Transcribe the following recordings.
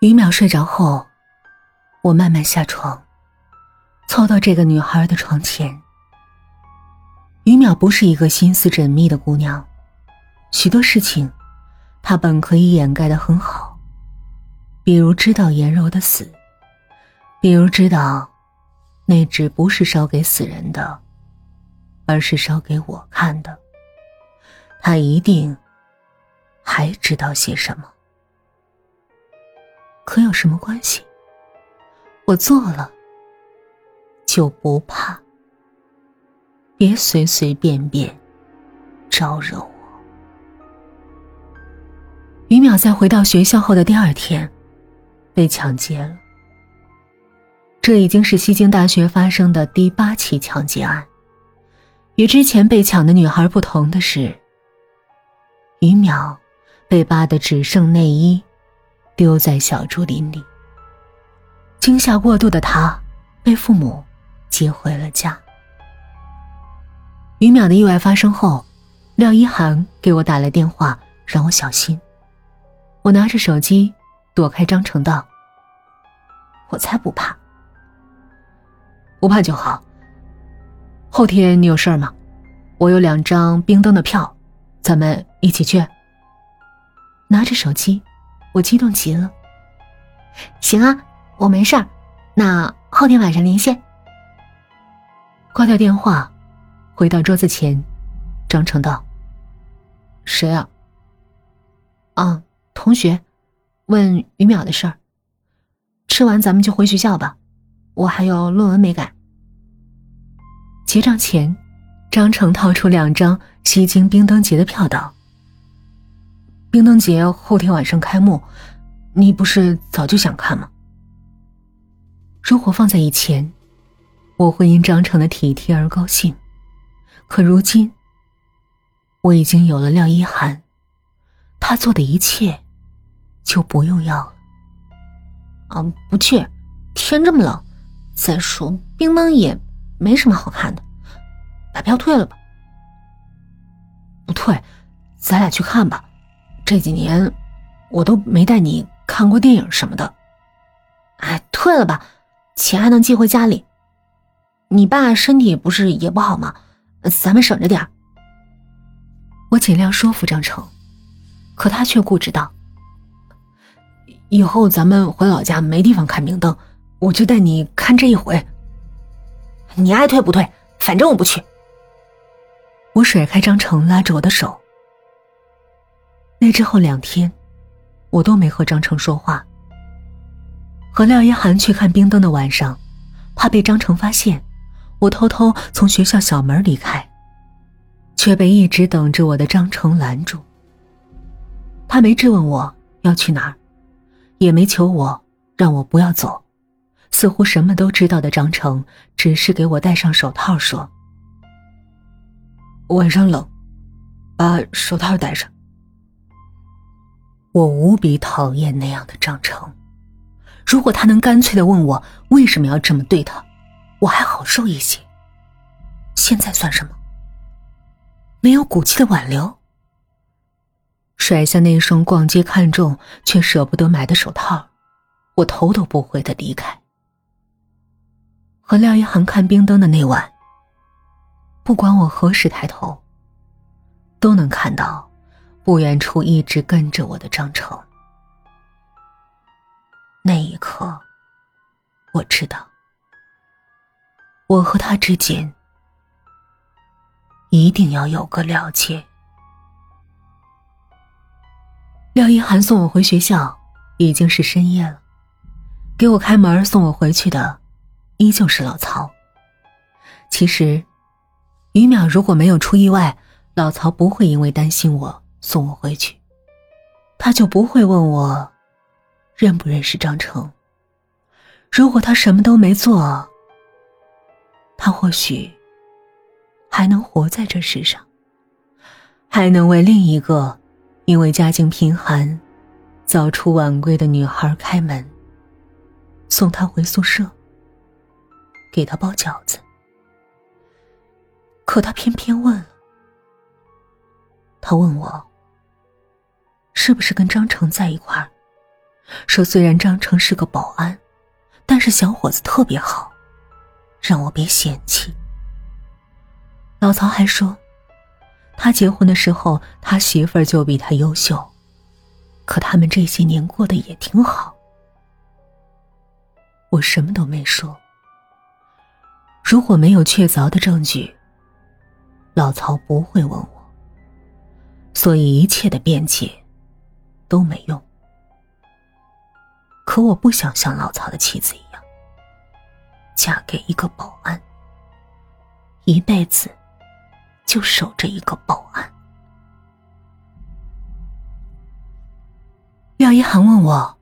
于淼睡着后，我慢慢下床，凑到这个女孩的床前。于淼不是一个心思缜密的姑娘，许多事情，她本可以掩盖的很好，比如知道颜柔的死，比如知道，那纸不是烧给死人的，而是烧给我看的。她一定还知道些什么。可有什么关系？我做了，就不怕。别随随便便招惹我。于淼在回到学校后的第二天，被抢劫了。这已经是西京大学发生的第八起抢劫案。与之前被抢的女孩不同的是，于淼被扒的只剩内衣。丢在小竹林里。惊吓过度的他被父母接回了家。于淼的意外发生后，廖一涵给我打来电话，让我小心。我拿着手机躲开张成道。我才不怕，不怕就好。后天你有事儿吗？我有两张冰灯的票，咱们一起去。拿着手机。我激动极了。行啊，我没事儿，那后天晚上连线。挂掉电话，回到桌子前，张成道：“谁啊？”“啊，同学，问于淼的事儿。吃完咱们就回学校吧，我还有论文没改。”结账前，张成掏出两张西京冰灯节的票道。冰灯节后天晚上开幕，你不是早就想看吗？如果放在以前，我会因张成的体贴而高兴，可如今，我已经有了廖一涵，他做的一切就不用要了。啊，不去，天这么冷，再说冰灯也没什么好看的，把票退了吧。不退，咱俩去看吧。这几年，我都没带你看过电影什么的。哎，退了吧，钱还能寄回家里。你爸身体不是也不好吗？咱们省着点我尽量说服张成，可他却固执道：“以后咱们回老家没地方看明灯，我就带你看这一回。你爱退不退，反正我不去。”我甩开张成，拉着我的手。那之后两天，我都没和张成说话。和廖一涵去看冰灯的晚上，怕被张成发现，我偷偷从学校小门离开，却被一直等着我的张成拦住。他没质问我要去哪儿，也没求我让我不要走，似乎什么都知道的张成，只是给我戴上手套，说：“晚上冷，把手套戴上。”我无比讨厌那样的张成，如果他能干脆的问我为什么要这么对他，我还好受一些。现在算什么？没有骨气的挽留，甩下那双逛街看中却舍不得买的手套，我头都不回的离开。和廖一涵看冰灯的那晚，不管我何时抬头，都能看到。不远处一直跟着我的张成，那一刻，我知道，我和他之间一定要有个了结。廖一涵送我回学校，已经是深夜了，给我开门送我回去的，依旧是老曹。其实，于淼如果没有出意外，老曹不会因为担心我。送我回去，他就不会问我认不认识张成。如果他什么都没做，他或许还能活在这世上，还能为另一个因为家境贫寒、早出晚归的女孩开门，送她回宿舍，给她包饺子。可他偏偏问，他问我。是不是跟张成在一块儿？说虽然张成是个保安，但是小伙子特别好，让我别嫌弃。老曹还说，他结婚的时候，他媳妇儿就比他优秀，可他们这些年过得也挺好。我什么都没说。如果没有确凿的证据，老曹不会问我，所以一切的辩解都没用。可我不想像老曹的妻子一样，嫁给一个保安，一辈子就守着一个保安。廖一涵问我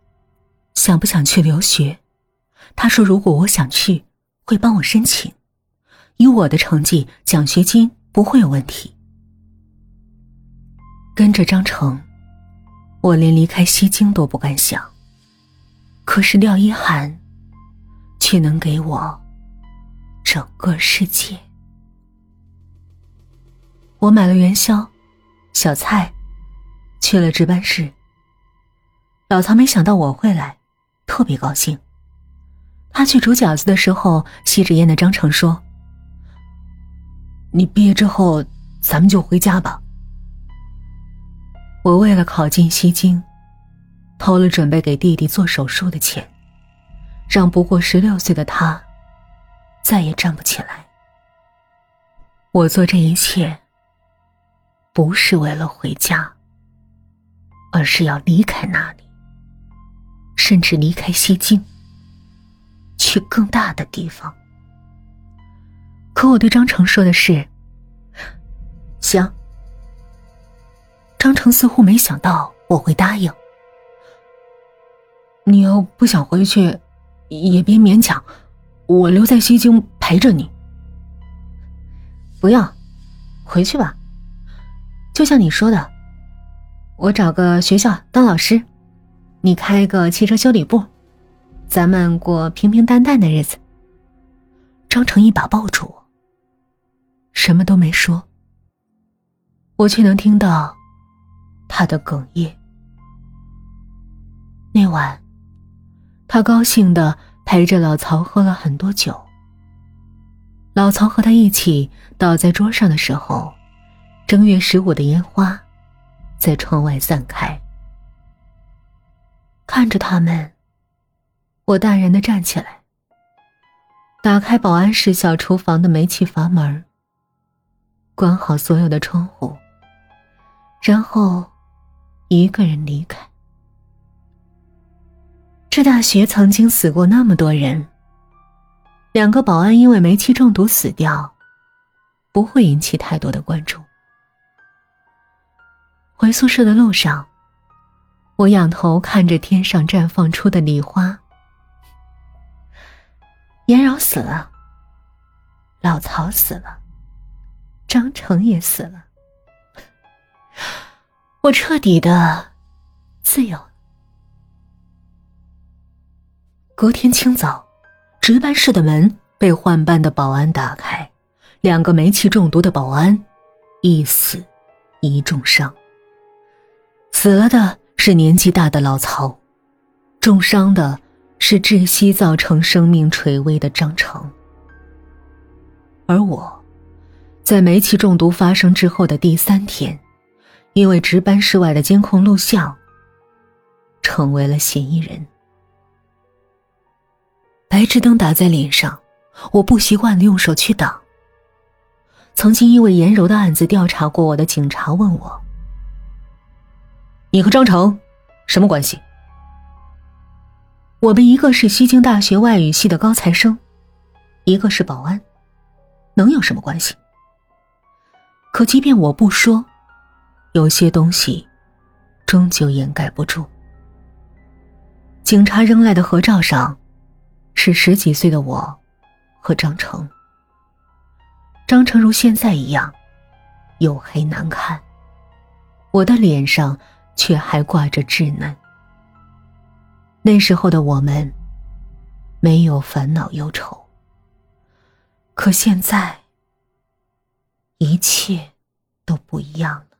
想不想去留学，他说如果我想去，会帮我申请，以我的成绩，奖学金不会有问题。跟着张成，我连离开西京都不敢想。可是廖一涵，却能给我整个世界。我买了元宵、小菜，去了值班室。老曹没想到我会来，特别高兴。他去煮饺子的时候，吸着烟的张成说：“你毕业之后，咱们就回家吧。”我为了考进西京。偷了准备给弟弟做手术的钱，让不过十六岁的他再也站不起来。我做这一切，不是为了回家，而是要离开那里，甚至离开西京，去更大的地方。可我对张成说的是：“行。”张成似乎没想到我会答应。你要不想回去，也别勉强，我留在西京陪着你。不要，回去吧。就像你说的，我找个学校当老师，你开个汽车修理部，咱们过平平淡淡的日子。张成一把抱住我，什么都没说，我却能听到他的哽咽。那晚。他高兴的陪着老曹喝了很多酒。老曹和他一起倒在桌上的时候，正月十五的烟花在窗外散开。看着他们，我淡然的站起来，打开保安室小厨房的煤气阀门，关好所有的窗户，然后一个人离开。这大学曾经死过那么多人，两个保安因为煤气中毒死掉，不会引起太多的关注。回宿舍的路上，我仰头看着天上绽放出的梨花。严饶死了，老曹死了，张成也死了，我彻底的自由。隔天清早，值班室的门被换班的保安打开，两个煤气中毒的保安，一死一重伤。死了的是年纪大的老曹，重伤的是窒息造成生命垂危的张成。而我，在煤气中毒发生之后的第三天，因为值班室外的监控录像，成为了嫌疑人。白炽灯打在脸上，我不习惯的用手去挡。曾经因为严柔的案子调查过我的警察问我：“你和张成什么关系？”我们一个是西京大学外语系的高材生，一个是保安，能有什么关系？可即便我不说，有些东西终究掩盖不住。警察扔来的合照上。是十几岁的我，和张成。张成如现在一样，黝黑难看，我的脸上却还挂着稚嫩。那时候的我们，没有烦恼忧愁。可现在，一切都不一样了。